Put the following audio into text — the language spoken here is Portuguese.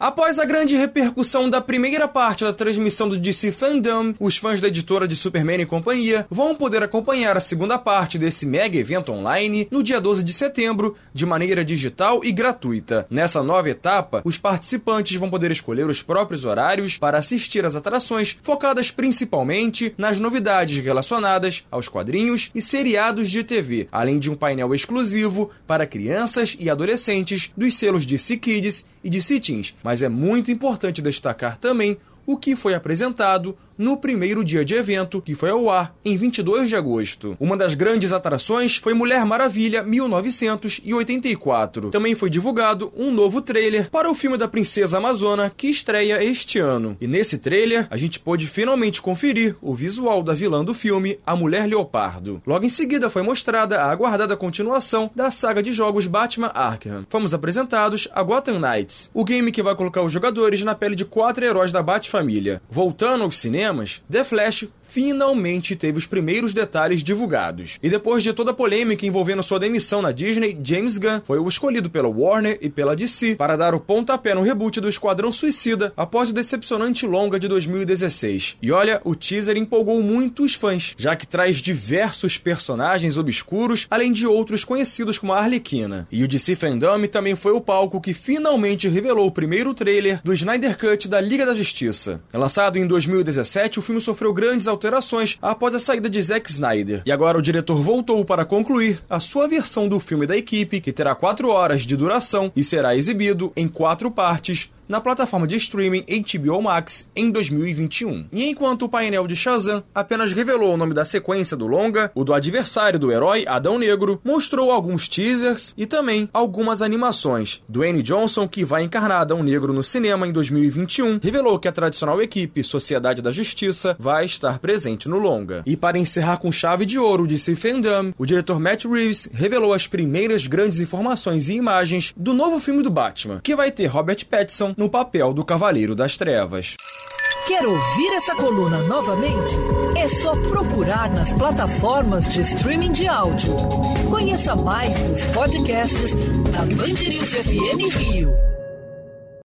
Após a grande repercussão da primeira parte da transmissão do DC Fandom, os fãs da editora de Superman e companhia vão poder acompanhar a segunda parte desse mega evento online no dia 12 de setembro, de maneira digital e gratuita. Nessa nova etapa, os participantes vão poder escolher os próprios horários para assistir às atrações, focadas principalmente nas novidades relacionadas aos quadrinhos e seriados de TV, além de um painel exclusivo para crianças e adolescentes dos selos DC Kids e DC Teens mas é muito importante destacar também o que foi apresentado no primeiro dia de evento, que foi ao ar em 22 de agosto. Uma das grandes atrações foi Mulher Maravilha 1984. Também foi divulgado um novo trailer para o filme da Princesa Amazona, que estreia este ano. E nesse trailer, a gente pôde finalmente conferir o visual da vilã do filme, a Mulher Leopardo. Logo em seguida foi mostrada a aguardada continuação da saga de jogos Batman Arkham. Fomos apresentados a Gotham Knights, o game que vai colocar os jogadores na pele de quatro heróis da Bat-família. Voltando ao cinema, cinemas, The Flash finalmente teve os primeiros detalhes divulgados. E depois de toda a polêmica envolvendo sua demissão na Disney, James Gunn foi o escolhido pela Warner e pela DC para dar o pontapé no reboot do Esquadrão Suicida após o decepcionante longa de 2016. E olha, o teaser empolgou muitos fãs, já que traz diversos personagens obscuros, além de outros conhecidos como a Arlequina. E o DC Fandom também foi o palco que finalmente revelou o primeiro trailer do Snyder Cut da Liga da Justiça. Lançado em 2017, o filme sofreu grandes alterações após a saída de Zack Snyder. E agora o diretor voltou para concluir a sua versão do filme da equipe, que terá 4 horas de duração e será exibido em quatro partes na plataforma de streaming HBO Max em 2021. E enquanto o painel de Shazam apenas revelou o nome da sequência do longa, o do adversário do herói, Adão Negro, mostrou alguns teasers e também algumas animações. Dwayne Johnson, que vai encarnar Adão Negro no cinema em 2021, revelou que a tradicional equipe Sociedade da Justiça vai estar presente no longa. E para encerrar com chave de ouro de Fandom, o diretor Matt Reeves revelou as primeiras grandes informações e imagens do novo filme do Batman, que vai ter Robert Pattinson no papel do Cavaleiro das Trevas. Quer ouvir essa coluna novamente? É só procurar nas plataformas de streaming de áudio. Conheça mais dos podcasts da Band News FM Rio.